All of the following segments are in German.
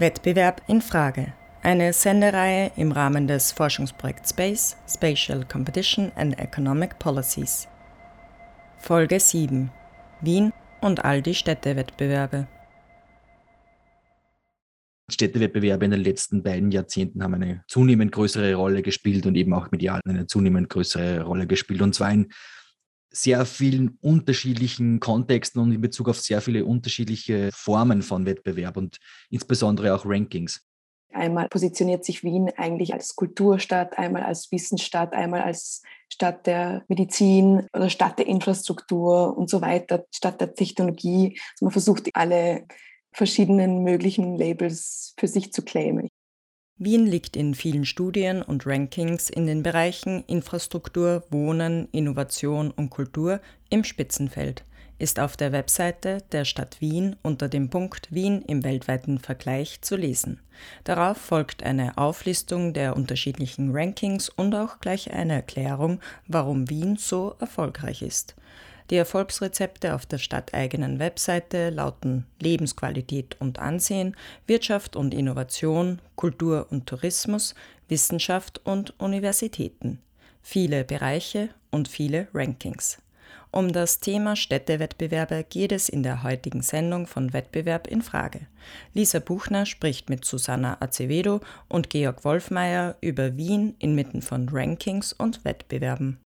Wettbewerb in Frage. Eine Sendereihe im Rahmen des Forschungsprojekts Space, Spatial Competition and Economic Policies. Folge 7. Wien und all die Städtewettbewerbe. Städtewettbewerbe in den letzten beiden Jahrzehnten haben eine zunehmend größere Rolle gespielt und eben auch medial eine zunehmend größere Rolle gespielt. Und zwar in sehr vielen unterschiedlichen Kontexten und in Bezug auf sehr viele unterschiedliche Formen von Wettbewerb und insbesondere auch Rankings. Einmal positioniert sich Wien eigentlich als Kulturstadt, einmal als Wissensstadt, einmal als Stadt der Medizin oder Stadt der Infrastruktur und so weiter, Stadt der Technologie. Also man versucht alle verschiedenen möglichen Labels für sich zu claimen. Wien liegt in vielen Studien und Rankings in den Bereichen Infrastruktur, Wohnen, Innovation und Kultur im Spitzenfeld, ist auf der Webseite der Stadt Wien unter dem Punkt Wien im weltweiten Vergleich zu lesen. Darauf folgt eine Auflistung der unterschiedlichen Rankings und auch gleich eine Erklärung, warum Wien so erfolgreich ist. Die Erfolgsrezepte auf der stadteigenen Webseite lauten Lebensqualität und Ansehen, Wirtschaft und Innovation, Kultur und Tourismus, Wissenschaft und Universitäten. Viele Bereiche und viele Rankings. Um das Thema Städtewettbewerbe geht es in der heutigen Sendung von Wettbewerb in Frage. Lisa Buchner spricht mit Susanna Acevedo und Georg Wolfmeier über Wien inmitten von Rankings und Wettbewerben.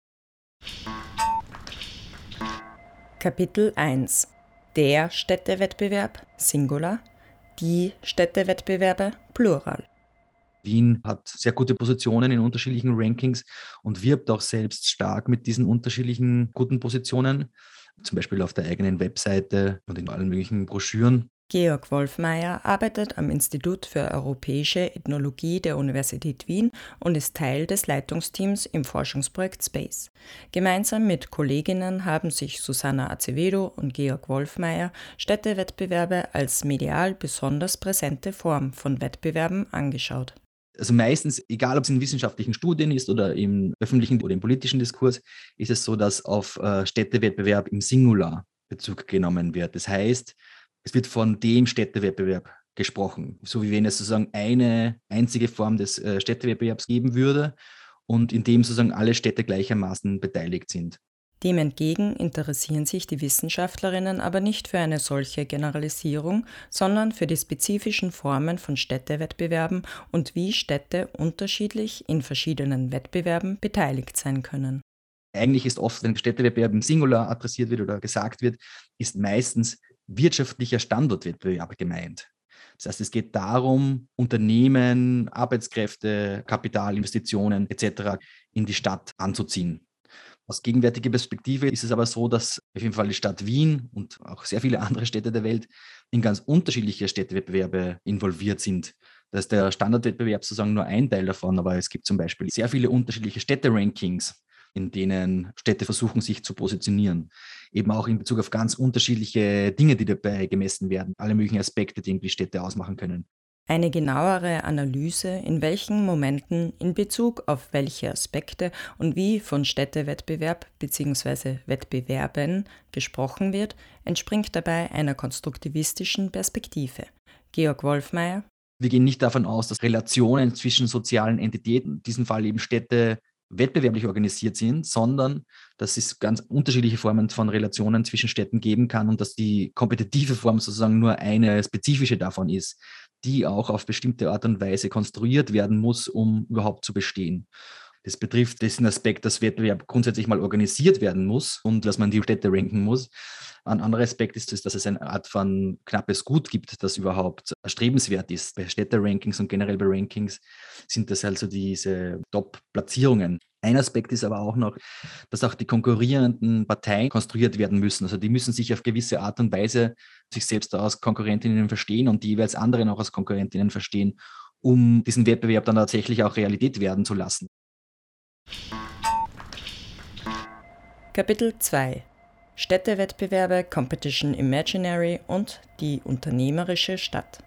Kapitel 1 Der Städtewettbewerb Singular, die Städtewettbewerbe Plural. Wien hat sehr gute Positionen in unterschiedlichen Rankings und wirbt auch selbst stark mit diesen unterschiedlichen guten Positionen, zum Beispiel auf der eigenen Webseite und in allen möglichen Broschüren. Georg Wolfmeier arbeitet am Institut für Europäische Ethnologie der Universität Wien und ist Teil des Leitungsteams im Forschungsprojekt Space. Gemeinsam mit Kolleginnen haben sich Susanna Acevedo und Georg Wolfmeier Städtewettbewerbe als medial besonders präsente Form von Wettbewerben angeschaut. Also meistens, egal ob es in wissenschaftlichen Studien ist oder im öffentlichen oder im politischen Diskurs, ist es so, dass auf äh, Städtewettbewerb im Singular Bezug genommen wird. Das heißt, es wird von dem Städtewettbewerb gesprochen, so wie wenn es sozusagen eine einzige Form des äh, Städtewettbewerbs geben würde und in dem sozusagen alle Städte gleichermaßen beteiligt sind. Dem entgegen interessieren sich die Wissenschaftlerinnen aber nicht für eine solche Generalisierung, sondern für die spezifischen Formen von Städtewettbewerben und wie Städte unterschiedlich in verschiedenen Wettbewerben beteiligt sein können. Eigentlich ist oft, wenn Städtewettbewerb im Singular adressiert wird oder gesagt wird, ist meistens wirtschaftlicher Standortwettbewerb gemeint. Das heißt, es geht darum, Unternehmen, Arbeitskräfte, Kapitalinvestitionen etc. in die Stadt anzuziehen. Aus gegenwärtiger Perspektive ist es aber so, dass auf jeden Fall die Stadt Wien und auch sehr viele andere Städte der Welt in ganz unterschiedliche Städtewettbewerbe involviert sind. Da ist der Standardwettbewerb sozusagen nur ein Teil davon, aber es gibt zum Beispiel sehr viele unterschiedliche Städte-Rankings, in denen Städte versuchen, sich zu positionieren. Eben auch in Bezug auf ganz unterschiedliche Dinge, die dabei gemessen werden, alle möglichen Aspekte, die irgendwie Städte ausmachen können. Eine genauere Analyse, in welchen Momenten, in Bezug auf welche Aspekte und wie von Städtewettbewerb bzw. Wettbewerben gesprochen wird, entspringt dabei einer konstruktivistischen Perspektive. Georg Wolfmeier. Wir gehen nicht davon aus, dass Relationen zwischen sozialen Entitäten, in diesem Fall eben Städte, wettbewerblich organisiert sind, sondern dass es ganz unterschiedliche Formen von Relationen zwischen Städten geben kann und dass die kompetitive Form sozusagen nur eine spezifische davon ist, die auch auf bestimmte Art und Weise konstruiert werden muss, um überhaupt zu bestehen. Das betrifft diesen Aspekt, dass Wettbewerb grundsätzlich mal organisiert werden muss und dass man die Städte ranken muss. Ein anderer Aspekt ist, dass es eine Art von knappes Gut gibt, das überhaupt erstrebenswert ist. Bei Städte-Rankings und generell bei Rankings sind das also diese Top-Platzierungen. Ein Aspekt ist aber auch noch, dass auch die konkurrierenden Parteien konstruiert werden müssen. Also die müssen sich auf gewisse Art und Weise sich selbst als Konkurrentinnen verstehen und die jeweils anderen auch als Konkurrentinnen verstehen, um diesen Wettbewerb dann tatsächlich auch Realität werden zu lassen. Kapitel 2 Städtewettbewerbe, Competition Imaginary und die unternehmerische Stadt.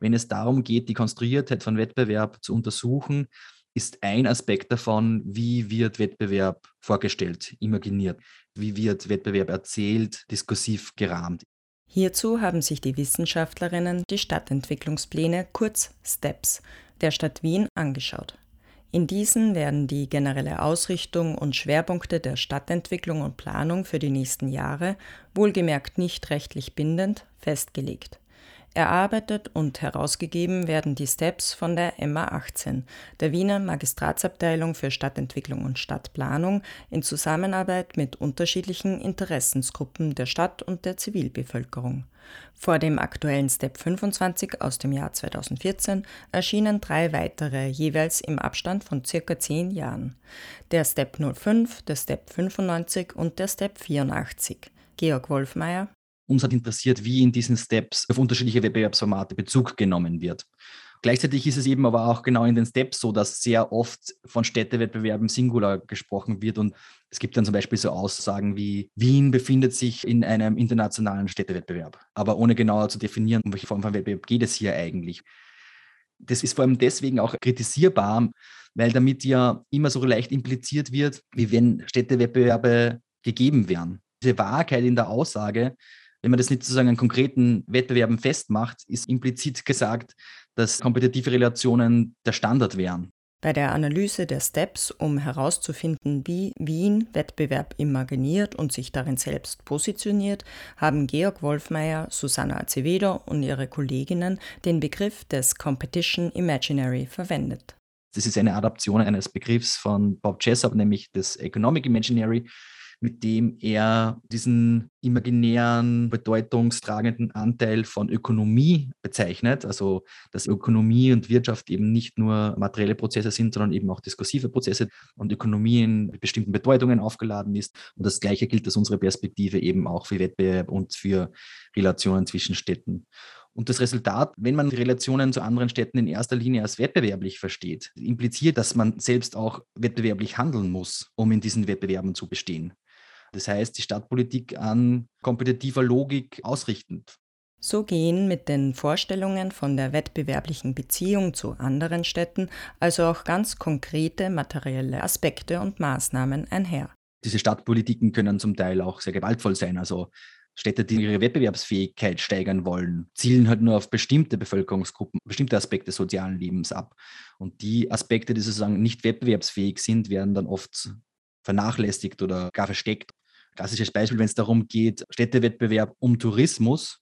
Wenn es darum geht, die Konstruiertheit von Wettbewerb zu untersuchen, ist ein Aspekt davon, wie wird Wettbewerb vorgestellt, imaginiert, wie wird Wettbewerb erzählt, diskursiv gerahmt. Hierzu haben sich die Wissenschaftlerinnen die Stadtentwicklungspläne kurz STEPS der Stadt Wien angeschaut. In diesen werden die generelle Ausrichtung und Schwerpunkte der Stadtentwicklung und Planung für die nächsten Jahre, wohlgemerkt nicht rechtlich bindend, festgelegt. Erarbeitet und herausgegeben werden die Steps von der MA 18, der Wiener Magistratsabteilung für Stadtentwicklung und Stadtplanung, in Zusammenarbeit mit unterschiedlichen Interessensgruppen der Stadt und der Zivilbevölkerung. Vor dem aktuellen Step 25 aus dem Jahr 2014 erschienen drei weitere, jeweils im Abstand von circa zehn Jahren. Der Step 05, der Step 95 und der Step 84. Georg Wolfmeier uns hat interessiert, wie in diesen Steps auf unterschiedliche Wettbewerbsformate Bezug genommen wird. Gleichzeitig ist es eben aber auch genau in den Steps so, dass sehr oft von Städtewettbewerben Singular gesprochen wird. Und es gibt dann zum Beispiel so Aussagen wie, Wien befindet sich in einem internationalen Städtewettbewerb, aber ohne genauer zu definieren, um welche Form von Wettbewerb geht es hier eigentlich. Das ist vor allem deswegen auch kritisierbar, weil damit ja immer so leicht impliziert wird, wie wenn Städtewettbewerbe gegeben wären. Diese Wahrheit in der Aussage wenn man das nicht sozusagen an konkreten Wettbewerben festmacht, ist implizit gesagt, dass kompetitive Relationen der Standard wären. Bei der Analyse der Steps, um herauszufinden, wie Wien Wettbewerb imaginiert und sich darin selbst positioniert, haben Georg Wolfmeier, Susanna Acevedo und ihre Kolleginnen den Begriff des Competition Imaginary verwendet. Das ist eine Adaption eines Begriffs von Bob Jessop, nämlich des Economic Imaginary, mit dem er diesen imaginären, bedeutungstragenden Anteil von Ökonomie bezeichnet. Also, dass Ökonomie und Wirtschaft eben nicht nur materielle Prozesse sind, sondern eben auch diskursive Prozesse und Ökonomie in bestimmten Bedeutungen aufgeladen ist. Und das Gleiche gilt aus unserer Perspektive eben auch für Wettbewerb und für Relationen zwischen Städten. Und das Resultat, wenn man die Relationen zu anderen Städten in erster Linie als wettbewerblich versteht, impliziert, dass man selbst auch wettbewerblich handeln muss, um in diesen Wettbewerben zu bestehen. Das heißt, die Stadtpolitik an kompetitiver Logik ausrichtend. So gehen mit den Vorstellungen von der wettbewerblichen Beziehung zu anderen Städten also auch ganz konkrete materielle Aspekte und Maßnahmen einher. Diese Stadtpolitiken können zum Teil auch sehr gewaltvoll sein. Also Städte, die ihre Wettbewerbsfähigkeit steigern wollen, zielen halt nur auf bestimmte Bevölkerungsgruppen, bestimmte Aspekte sozialen Lebens ab. Und die Aspekte, die sozusagen nicht wettbewerbsfähig sind, werden dann oft vernachlässigt oder gar versteckt. Klassisches Beispiel, wenn es darum geht, Städtewettbewerb um Tourismus,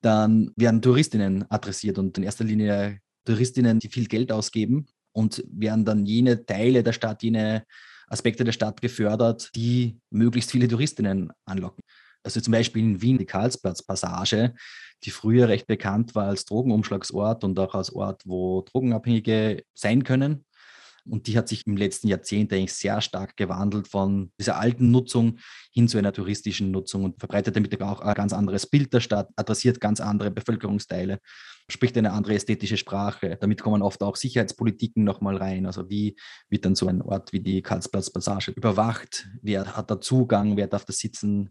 dann werden Touristinnen adressiert und in erster Linie Touristinnen, die viel Geld ausgeben und werden dann jene Teile der Stadt, jene Aspekte der Stadt gefördert, die möglichst viele Touristinnen anlocken. Also zum Beispiel in Wien die Karlsplatz-Passage, die früher recht bekannt war als Drogenumschlagsort und auch als Ort, wo Drogenabhängige sein können. Und die hat sich im letzten Jahrzehnt eigentlich sehr stark gewandelt von dieser alten Nutzung hin zu einer touristischen Nutzung und verbreitet damit auch ein ganz anderes Bild der Stadt, adressiert ganz andere Bevölkerungsteile, spricht eine andere ästhetische Sprache. Damit kommen oft auch Sicherheitspolitiken nochmal rein. Also wie wird dann so ein Ort wie die Karlsplatz-Passage überwacht? Wer hat da Zugang? Wer darf da sitzen?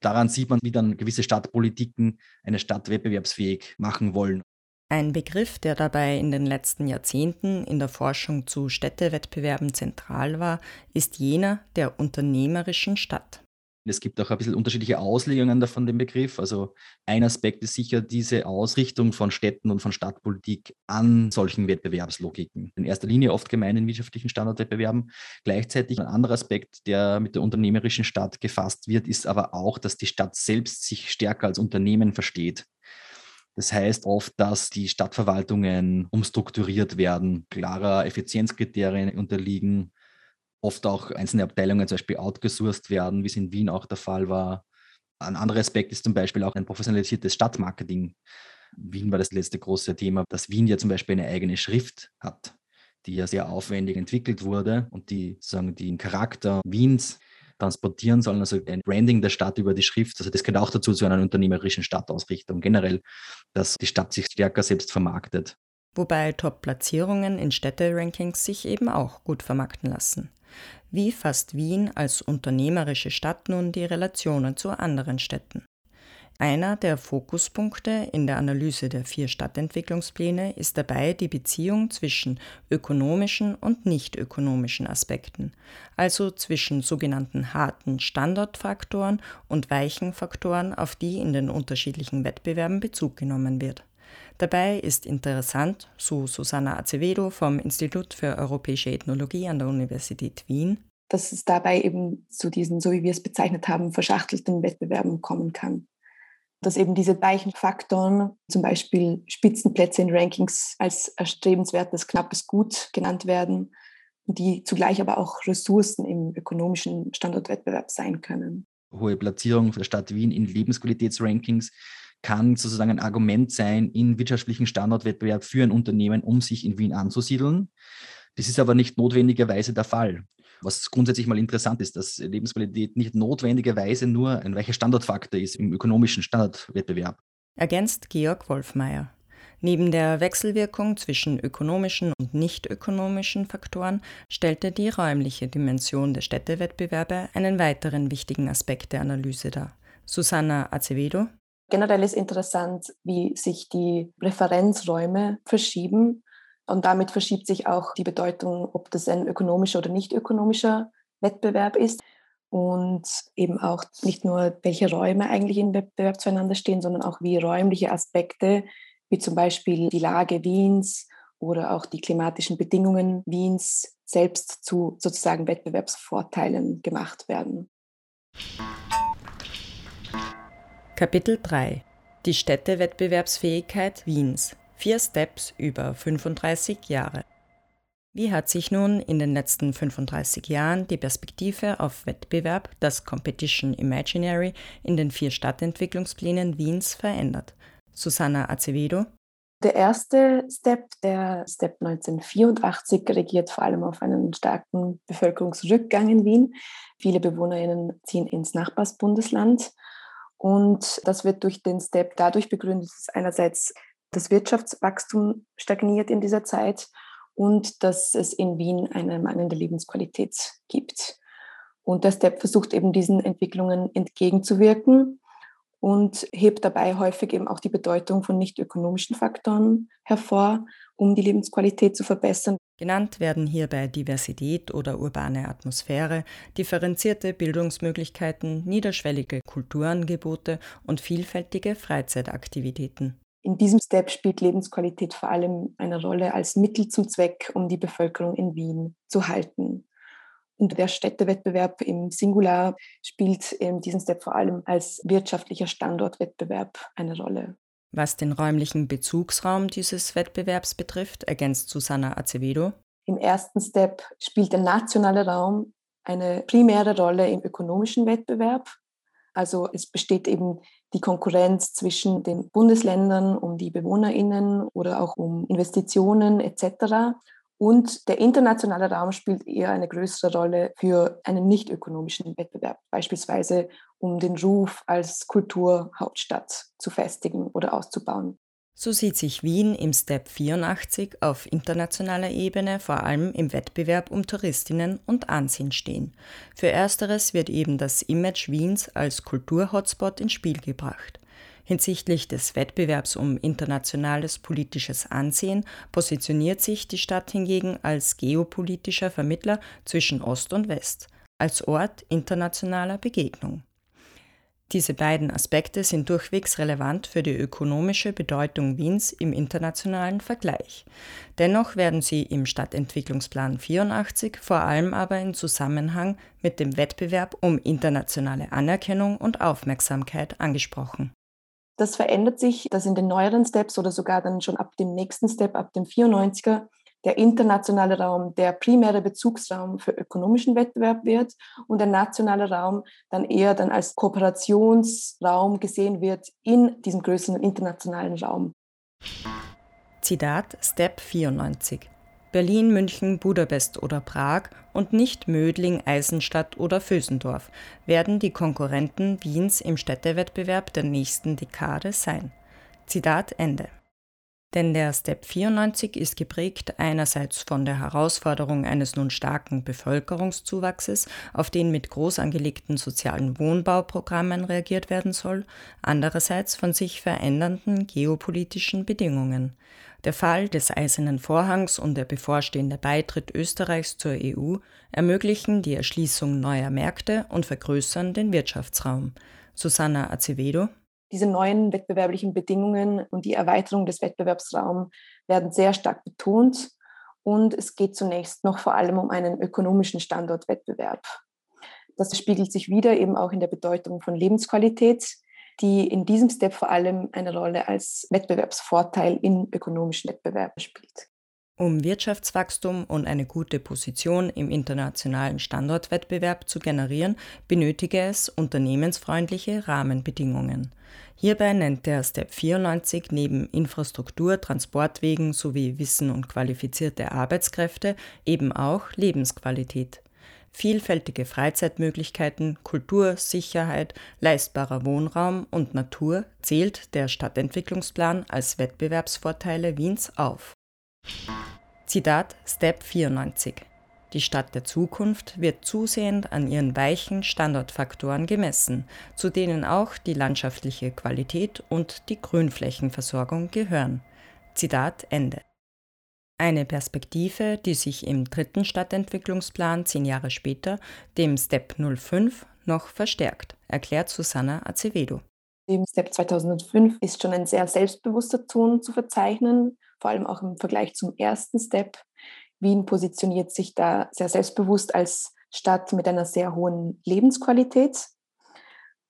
Daran sieht man, wie dann gewisse Stadtpolitiken eine Stadt wettbewerbsfähig machen wollen. Ein Begriff, der dabei in den letzten Jahrzehnten in der Forschung zu Städtewettbewerben zentral war, ist jener der unternehmerischen Stadt. Es gibt auch ein bisschen unterschiedliche Auslegungen davon dem Begriff. Also ein Aspekt ist sicher diese Ausrichtung von Städten und von Stadtpolitik an solchen Wettbewerbslogiken. In erster Linie oft gemein in wirtschaftlichen Standardwettbewerben. Gleichzeitig ein anderer Aspekt, der mit der unternehmerischen Stadt gefasst wird, ist aber auch, dass die Stadt selbst sich stärker als Unternehmen versteht. Das heißt oft, dass die Stadtverwaltungen umstrukturiert werden, klarer Effizienzkriterien unterliegen, oft auch einzelne Abteilungen zum Beispiel outgesourced werden, wie es in Wien auch der Fall war. Ein anderer Aspekt ist zum Beispiel auch ein professionalisiertes Stadtmarketing. Wien war das letzte große Thema, dass Wien ja zum Beispiel eine eigene Schrift hat, die ja sehr aufwendig entwickelt wurde und die sagen den Charakter Wiens transportieren sollen, also ein Branding der Stadt über die Schrift. Also das gehört auch dazu zu einer unternehmerischen Stadtausrichtung generell, dass die Stadt sich stärker selbst vermarktet. Wobei Top-Platzierungen in Städte-Rankings sich eben auch gut vermarkten lassen. Wie fasst Wien als unternehmerische Stadt nun die Relationen zu anderen Städten? Einer der Fokuspunkte in der Analyse der vier Stadtentwicklungspläne ist dabei die Beziehung zwischen ökonomischen und nicht ökonomischen Aspekten, also zwischen sogenannten harten Standortfaktoren und weichen Faktoren, auf die in den unterschiedlichen Wettbewerben Bezug genommen wird. Dabei ist interessant, so Susanna Acevedo vom Institut für Europäische Ethnologie an der Universität Wien, dass es dabei eben zu diesen, so wie wir es bezeichnet haben, verschachtelten Wettbewerben kommen kann dass eben diese weichen Faktoren, zum Beispiel Spitzenplätze in Rankings, als erstrebenswertes, knappes Gut genannt werden, die zugleich aber auch Ressourcen im ökonomischen Standortwettbewerb sein können. Hohe Platzierung der Stadt Wien in Lebensqualitätsrankings kann sozusagen ein Argument sein in wirtschaftlichen Standortwettbewerb für ein Unternehmen, um sich in Wien anzusiedeln. Das ist aber nicht notwendigerweise der Fall. Was grundsätzlich mal interessant ist, dass Lebensqualität nicht notwendigerweise nur ein weicher Standortfaktor ist im ökonomischen Standardwettbewerb. Ergänzt Georg Wolfmeier. Neben der Wechselwirkung zwischen ökonomischen und nicht ökonomischen Faktoren stellte die räumliche Dimension der Städtewettbewerbe einen weiteren wichtigen Aspekt der Analyse dar. Susanna Acevedo. Generell ist interessant, wie sich die Referenzräume verschieben und damit verschiebt sich auch die Bedeutung, ob das ein ökonomischer oder nicht ökonomischer Wettbewerb ist. Und eben auch nicht nur, welche Räume eigentlich im Wettbewerb zueinander stehen, sondern auch wie räumliche Aspekte, wie zum Beispiel die Lage Wiens oder auch die klimatischen Bedingungen Wiens selbst zu sozusagen Wettbewerbsvorteilen gemacht werden. Kapitel 3 Die Städtewettbewerbsfähigkeit Wiens Vier Steps über 35 Jahre. Wie hat sich nun in den letzten 35 Jahren die Perspektive auf Wettbewerb, das Competition Imaginary, in den vier Stadtentwicklungsplänen Wiens verändert? Susanna Acevedo. Der erste Step, der Step 1984, regiert vor allem auf einen starken Bevölkerungsrückgang in Wien. Viele BewohnerInnen ziehen ins Nachbarsbundesland. Und das wird durch den Step dadurch begründet, dass einerseits das Wirtschaftswachstum stagniert in dieser Zeit und dass es in Wien eine mangelnde Lebensqualität gibt. Und der STEP versucht eben diesen Entwicklungen entgegenzuwirken und hebt dabei häufig eben auch die Bedeutung von nicht ökonomischen Faktoren hervor, um die Lebensqualität zu verbessern. Genannt werden hierbei Diversität oder urbane Atmosphäre, differenzierte Bildungsmöglichkeiten, niederschwellige Kulturangebote und vielfältige Freizeitaktivitäten. In diesem Step spielt Lebensqualität vor allem eine Rolle als Mittel zum Zweck, um die Bevölkerung in Wien zu halten. Und der Städtewettbewerb im Singular spielt in diesem Step vor allem als wirtschaftlicher Standortwettbewerb eine Rolle. Was den räumlichen Bezugsraum dieses Wettbewerbs betrifft, ergänzt Susanna Acevedo. Im ersten Step spielt der nationale Raum eine primäre Rolle im ökonomischen Wettbewerb. Also es besteht eben die Konkurrenz zwischen den Bundesländern um die Bewohnerinnen oder auch um Investitionen etc. Und der internationale Raum spielt eher eine größere Rolle für einen nicht ökonomischen Wettbewerb, beispielsweise um den Ruf als Kulturhauptstadt zu festigen oder auszubauen. So sieht sich Wien im Step 84 auf internationaler Ebene vor allem im Wettbewerb um Touristinnen und Ansehen stehen. Für ersteres wird eben das Image Wiens als Kulturhotspot ins Spiel gebracht. Hinsichtlich des Wettbewerbs um internationales politisches Ansehen positioniert sich die Stadt hingegen als geopolitischer Vermittler zwischen Ost und West, als Ort internationaler Begegnung. Diese beiden Aspekte sind durchwegs relevant für die ökonomische Bedeutung Wiens im internationalen Vergleich. Dennoch werden sie im Stadtentwicklungsplan 84 vor allem aber in Zusammenhang mit dem Wettbewerb um internationale Anerkennung und Aufmerksamkeit angesprochen. Das verändert sich, dass in den neueren Steps oder sogar dann schon ab dem nächsten Step, ab dem 94er, der internationale Raum der primäre Bezugsraum für ökonomischen Wettbewerb wird und der nationale Raum dann eher dann als Kooperationsraum gesehen wird in diesem größeren internationalen Raum. Zitat Step 94 Berlin, München, Budapest oder Prag und nicht Mödling, Eisenstadt oder Vösendorf werden die Konkurrenten Wiens im Städtewettbewerb der nächsten Dekade sein. Zitat Ende. Denn der Step 94 ist geprägt einerseits von der Herausforderung eines nun starken Bevölkerungszuwachses, auf den mit groß angelegten sozialen Wohnbauprogrammen reagiert werden soll, andererseits von sich verändernden geopolitischen Bedingungen. Der Fall des Eisernen Vorhangs und der bevorstehende Beitritt Österreichs zur EU ermöglichen die Erschließung neuer Märkte und vergrößern den Wirtschaftsraum. Susanna Acevedo diese neuen wettbewerblichen Bedingungen und die Erweiterung des Wettbewerbsraums werden sehr stark betont. Und es geht zunächst noch vor allem um einen ökonomischen Standortwettbewerb. Das spiegelt sich wieder eben auch in der Bedeutung von Lebensqualität, die in diesem Step vor allem eine Rolle als Wettbewerbsvorteil in ökonomischen Wettbewerben spielt. Um Wirtschaftswachstum und eine gute Position im internationalen Standortwettbewerb zu generieren, benötige es unternehmensfreundliche Rahmenbedingungen. Hierbei nennt der Step 94 neben Infrastruktur, Transportwegen sowie Wissen und qualifizierte Arbeitskräfte eben auch Lebensqualität. Vielfältige Freizeitmöglichkeiten, Kultur, Sicherheit, leistbarer Wohnraum und Natur zählt der Stadtentwicklungsplan als Wettbewerbsvorteile Wiens auf. Zitat Step 94 die Stadt der Zukunft wird zusehend an ihren weichen Standortfaktoren gemessen, zu denen auch die landschaftliche Qualität und die Grünflächenversorgung gehören. Zitat Ende. Eine Perspektive, die sich im dritten Stadtentwicklungsplan zehn Jahre später, dem Step 05, noch verstärkt, erklärt Susanna Acevedo. Im Step 2005 ist schon ein sehr selbstbewusster Ton zu verzeichnen, vor allem auch im Vergleich zum ersten Step. Wien positioniert sich da sehr selbstbewusst als Stadt mit einer sehr hohen Lebensqualität.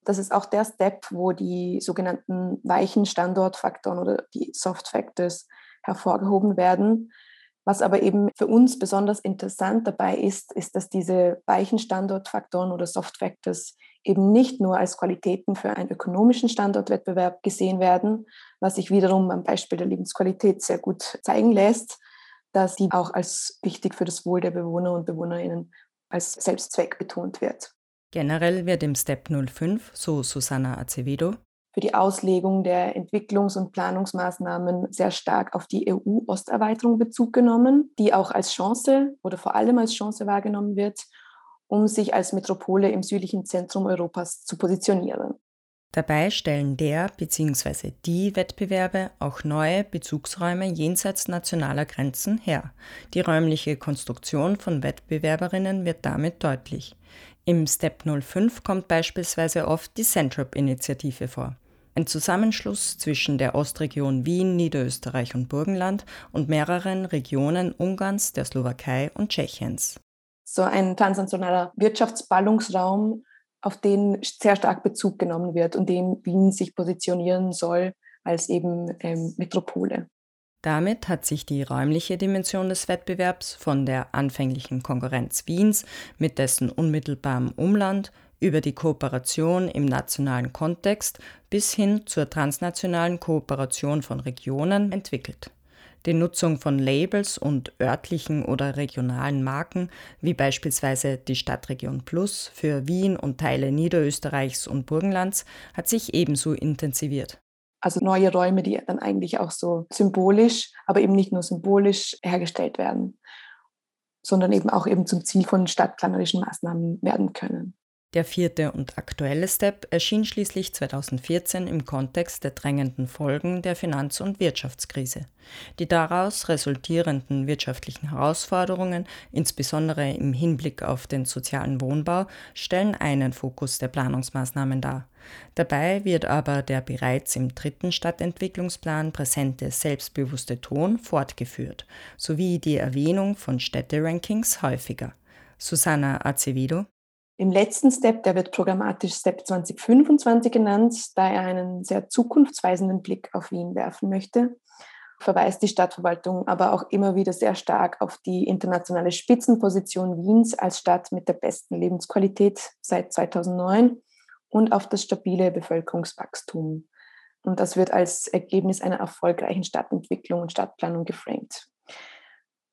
Das ist auch der Step, wo die sogenannten weichen Standortfaktoren oder die Soft Factors hervorgehoben werden. Was aber eben für uns besonders interessant dabei ist, ist, dass diese weichen Standortfaktoren oder Soft Factors eben nicht nur als Qualitäten für einen ökonomischen Standortwettbewerb gesehen werden, was sich wiederum am Beispiel der Lebensqualität sehr gut zeigen lässt, dass die auch als wichtig für das Wohl der Bewohner und Bewohnerinnen als Selbstzweck betont wird. Generell wird im Step 05, so Susanna Acevedo, für die Auslegung der Entwicklungs- und Planungsmaßnahmen sehr stark auf die EU-Osterweiterung Bezug genommen, die auch als Chance oder vor allem als Chance wahrgenommen wird, um sich als Metropole im südlichen Zentrum Europas zu positionieren. Dabei stellen der bzw. die Wettbewerbe auch neue Bezugsräume jenseits nationaler Grenzen her. Die räumliche Konstruktion von Wettbewerberinnen wird damit deutlich. Im Step 05 kommt beispielsweise oft die Centrop-Initiative vor. Ein Zusammenschluss zwischen der Ostregion Wien, Niederösterreich und Burgenland und mehreren Regionen Ungarns, der Slowakei und Tschechiens. So ein transnationaler Wirtschaftsballungsraum auf den sehr stark Bezug genommen wird und dem Wien sich positionieren soll als eben ähm, Metropole. Damit hat sich die räumliche Dimension des Wettbewerbs von der anfänglichen Konkurrenz Wiens mit dessen unmittelbarem Umland über die Kooperation im nationalen Kontext bis hin zur transnationalen Kooperation von Regionen entwickelt die Nutzung von Labels und örtlichen oder regionalen Marken, wie beispielsweise die Stadtregion Plus für Wien und Teile Niederösterreichs und Burgenlands, hat sich ebenso intensiviert. Also neue Räume, die dann eigentlich auch so symbolisch, aber eben nicht nur symbolisch hergestellt werden, sondern eben auch eben zum Ziel von stadtplanerischen Maßnahmen werden können. Der vierte und aktuelle Step erschien schließlich 2014 im Kontext der drängenden Folgen der Finanz- und Wirtschaftskrise. Die daraus resultierenden wirtschaftlichen Herausforderungen, insbesondere im Hinblick auf den sozialen Wohnbau, stellen einen Fokus der Planungsmaßnahmen dar. Dabei wird aber der bereits im dritten Stadtentwicklungsplan präsente selbstbewusste Ton fortgeführt, sowie die Erwähnung von Städterankings häufiger. Susanna Acevedo im letzten Step, der wird programmatisch Step 2025 genannt, da er einen sehr zukunftsweisenden Blick auf Wien werfen möchte, verweist die Stadtverwaltung aber auch immer wieder sehr stark auf die internationale Spitzenposition Wiens als Stadt mit der besten Lebensqualität seit 2009 und auf das stabile Bevölkerungswachstum. Und das wird als Ergebnis einer erfolgreichen Stadtentwicklung und Stadtplanung geframed.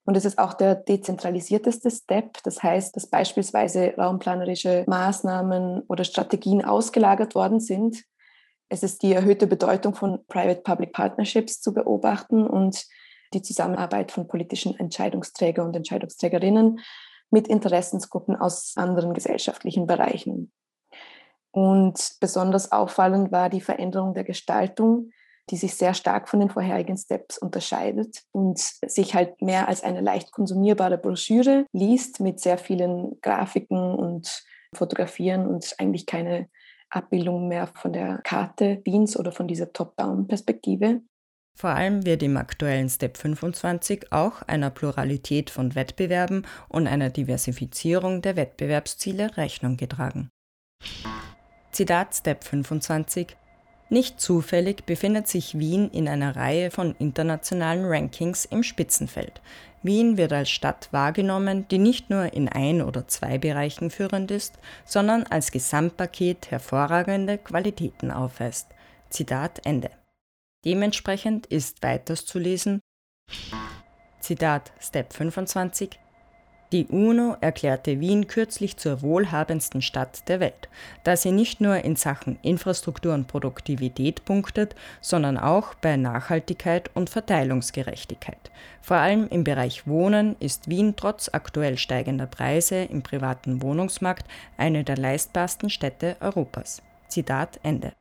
Und es ist auch der dezentralisierteste Step. Das heißt, dass beispielsweise raumplanerische Maßnahmen oder Strategien ausgelagert worden sind Es ist die erhöhte Bedeutung von Private-Public Partnerships zu beobachten und die Zusammenarbeit von politischen Entscheidungsträger und Entscheidungsträgerinnen mit Interessensgruppen aus anderen gesellschaftlichen Bereichen. Und besonders auffallend war die Veränderung der Gestaltung, die sich sehr stark von den vorherigen Steps unterscheidet und sich halt mehr als eine leicht konsumierbare Broschüre liest mit sehr vielen Grafiken und Fotografieren und eigentlich keine Abbildung mehr von der Karte Wiens oder von dieser Top-Down-Perspektive. Vor allem wird im aktuellen Step 25 auch einer Pluralität von Wettbewerben und einer Diversifizierung der Wettbewerbsziele Rechnung getragen. Zitat Step 25 nicht zufällig befindet sich Wien in einer Reihe von internationalen Rankings im Spitzenfeld. Wien wird als Stadt wahrgenommen, die nicht nur in ein oder zwei Bereichen führend ist, sondern als Gesamtpaket hervorragende Qualitäten aufweist. Zitat Ende. Dementsprechend ist weiters zu lesen, Zitat Step 25, die UNO erklärte Wien kürzlich zur wohlhabendsten Stadt der Welt, da sie nicht nur in Sachen Infrastruktur und Produktivität punktet, sondern auch bei Nachhaltigkeit und Verteilungsgerechtigkeit. Vor allem im Bereich Wohnen ist Wien trotz aktuell steigender Preise im privaten Wohnungsmarkt eine der leistbarsten Städte Europas. Zitat Ende.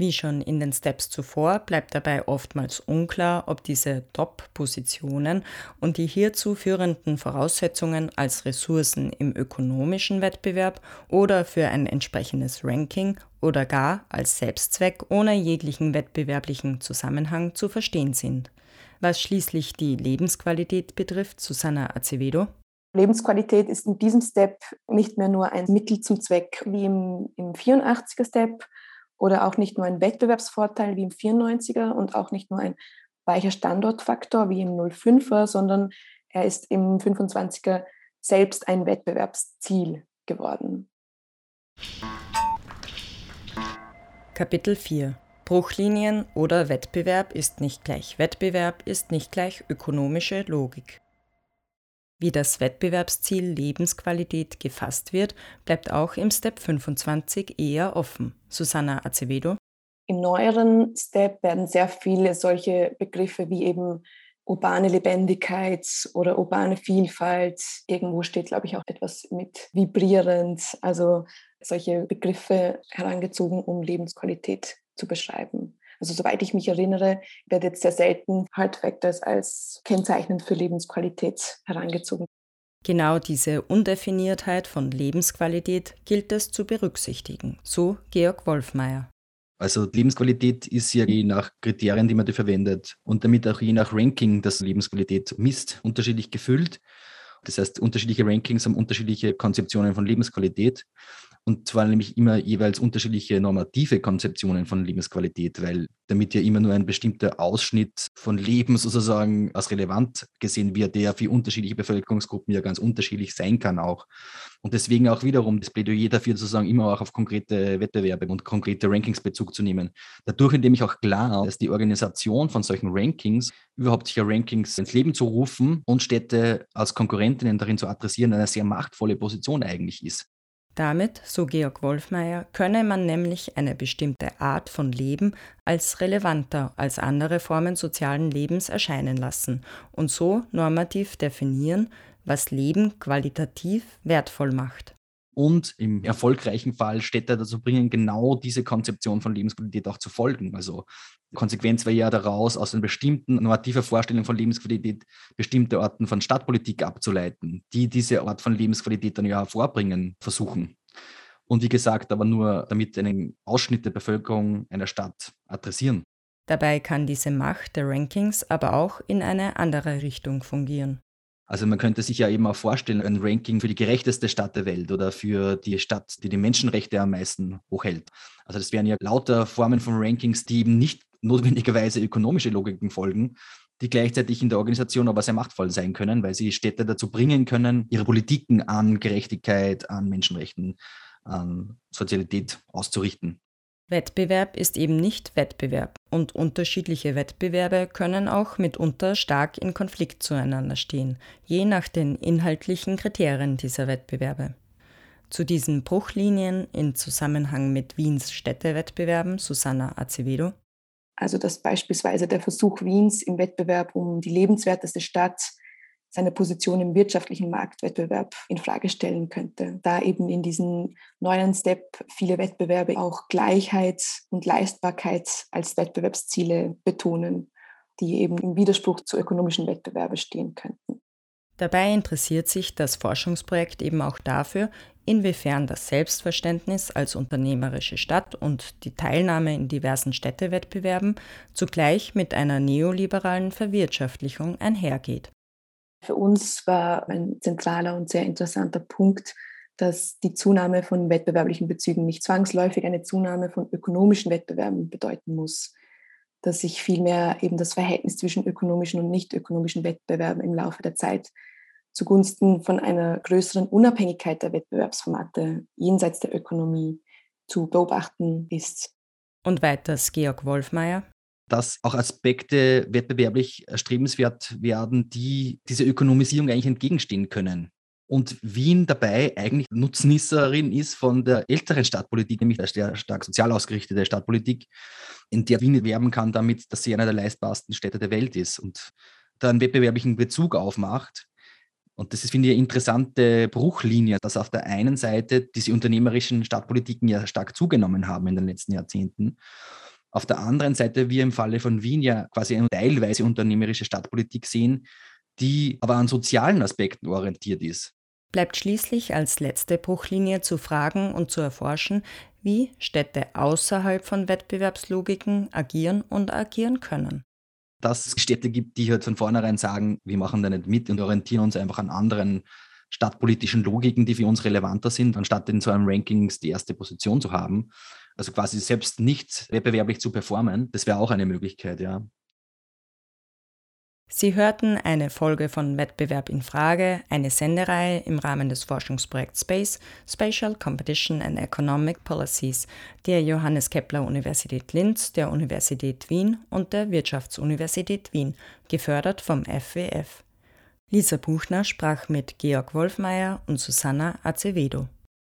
Wie schon in den Steps zuvor bleibt dabei oftmals unklar, ob diese Top-Positionen und die hierzu führenden Voraussetzungen als Ressourcen im ökonomischen Wettbewerb oder für ein entsprechendes Ranking oder gar als Selbstzweck ohne jeglichen wettbewerblichen Zusammenhang zu verstehen sind. Was schließlich die Lebensqualität betrifft, Susanna Acevedo. Lebensqualität ist in diesem Step nicht mehr nur ein Mittel zum Zweck wie im, im 84er Step, oder auch nicht nur ein Wettbewerbsvorteil wie im 94er und auch nicht nur ein weicher Standortfaktor wie im 05er, sondern er ist im 25er selbst ein Wettbewerbsziel geworden. Kapitel 4 Bruchlinien oder Wettbewerb ist nicht gleich Wettbewerb ist nicht gleich ökonomische Logik. Wie das Wettbewerbsziel Lebensqualität gefasst wird, bleibt auch im Step 25 eher offen. Susanna Acevedo. Im neueren Step werden sehr viele solche Begriffe wie eben urbane Lebendigkeit oder urbane Vielfalt. Irgendwo steht, glaube ich, auch etwas mit vibrierend. Also solche Begriffe herangezogen, um Lebensqualität zu beschreiben. Also soweit ich mich erinnere, wird jetzt sehr selten Heart Factors als kennzeichnend für Lebensqualität herangezogen. Genau diese Undefiniertheit von Lebensqualität gilt es zu berücksichtigen, so Georg Wolfmeier. Also Lebensqualität ist ja je nach Kriterien, die man da verwendet und damit auch je nach Ranking, das Lebensqualität misst, unterschiedlich gefüllt. Das heißt, unterschiedliche Rankings haben unterschiedliche Konzeptionen von Lebensqualität. Und zwar nämlich immer jeweils unterschiedliche normative Konzeptionen von Lebensqualität, weil damit ja immer nur ein bestimmter Ausschnitt von Leben sozusagen als relevant gesehen wird, der für unterschiedliche Bevölkerungsgruppen ja ganz unterschiedlich sein kann auch. Und deswegen auch wiederum das Plädoyer dafür sozusagen immer auch auf konkrete Wettbewerbe und konkrete Rankings Bezug zu nehmen. Dadurch, indem ich auch klar, dass die Organisation von solchen Rankings, überhaupt solche Rankings ins Leben zu rufen und Städte als Konkurrentinnen darin zu adressieren, eine sehr machtvolle Position eigentlich ist. Damit, so Georg Wolfmeier, könne man nämlich eine bestimmte Art von Leben als relevanter als andere Formen sozialen Lebens erscheinen lassen und so normativ definieren, was Leben qualitativ wertvoll macht. Und im erfolgreichen Fall Städte dazu bringen, genau diese Konzeption von Lebensqualität auch zu folgen. Also Konsequenz wäre ja daraus, aus einer bestimmten normativer Vorstellung von Lebensqualität bestimmte Arten von Stadtpolitik abzuleiten, die diese Art von Lebensqualität dann ja hervorbringen versuchen. Und wie gesagt, aber nur damit einen Ausschnitt der Bevölkerung einer Stadt adressieren. Dabei kann diese Macht der Rankings aber auch in eine andere Richtung fungieren. Also man könnte sich ja eben auch vorstellen, ein Ranking für die gerechteste Stadt der Welt oder für die Stadt, die die Menschenrechte am meisten hochhält. Also das wären ja lauter Formen von Rankings, die eben nicht notwendigerweise ökonomische Logiken folgen, die gleichzeitig in der Organisation aber sehr machtvoll sein können, weil sie Städte dazu bringen können, ihre Politiken an Gerechtigkeit, an Menschenrechten, an Sozialität auszurichten. Wettbewerb ist eben nicht Wettbewerb und unterschiedliche Wettbewerbe können auch mitunter stark in Konflikt zueinander stehen, je nach den inhaltlichen Kriterien dieser Wettbewerbe. Zu diesen Bruchlinien in Zusammenhang mit Wiens Städtewettbewerben Susanna Acevedo. Also dass beispielsweise der Versuch Wiens im Wettbewerb um die lebenswerteste Stadt seine Position im wirtschaftlichen Marktwettbewerb in Frage stellen könnte. Da eben in diesem neuen Step viele Wettbewerbe auch Gleichheit und Leistbarkeit als Wettbewerbsziele betonen, die eben im Widerspruch zu ökonomischen Wettbewerben stehen könnten. Dabei interessiert sich das Forschungsprojekt eben auch dafür, inwiefern das Selbstverständnis als unternehmerische Stadt und die Teilnahme in diversen Städtewettbewerben zugleich mit einer neoliberalen Verwirtschaftlichung einhergeht. Für uns war ein zentraler und sehr interessanter Punkt, dass die Zunahme von wettbewerblichen Bezügen nicht zwangsläufig eine Zunahme von ökonomischen Wettbewerben bedeuten muss, dass sich vielmehr eben das Verhältnis zwischen ökonomischen und nicht ökonomischen Wettbewerben im Laufe der Zeit zugunsten von einer größeren Unabhängigkeit der Wettbewerbsformate jenseits der Ökonomie zu beobachten ist. Und weiters Georg Wolfmeier dass auch Aspekte wettbewerblich erstrebenswert werden, die dieser Ökonomisierung eigentlich entgegenstehen können. Und Wien dabei eigentlich Nutznießerin ist von der älteren Stadtpolitik, nämlich der sehr stark sozial ausgerichtete Stadtpolitik, in der Wien werben kann damit, dass sie einer der leistbarsten Städte der Welt ist und da einen wettbewerblichen Bezug aufmacht. Und das ist, finde ich, eine interessante Bruchlinie, dass auf der einen Seite diese unternehmerischen Stadtpolitiken ja stark zugenommen haben in den letzten Jahrzehnten auf der anderen Seite wir im Falle von Wien ja quasi eine teilweise unternehmerische Stadtpolitik sehen, die aber an sozialen Aspekten orientiert ist. Bleibt schließlich als letzte Bruchlinie zu fragen und zu erforschen, wie Städte außerhalb von Wettbewerbslogiken agieren und agieren können. Dass es Städte gibt, die halt von vornherein sagen, wir machen da nicht mit und orientieren uns einfach an anderen stadtpolitischen Logiken, die für uns relevanter sind, anstatt in so einem Rankings die erste Position zu haben. Also quasi selbst nicht wettbewerblich zu performen, das wäre auch eine Möglichkeit, ja. Sie hörten eine Folge von Wettbewerb in Frage, eine Sendereihe im Rahmen des Forschungsprojekts Space, Spatial Competition and Economic Policies der Johannes Kepler Universität Linz, der Universität Wien und der Wirtschaftsuniversität Wien, gefördert vom FWF. Lisa Buchner sprach mit Georg Wolfmeier und Susanna Acevedo.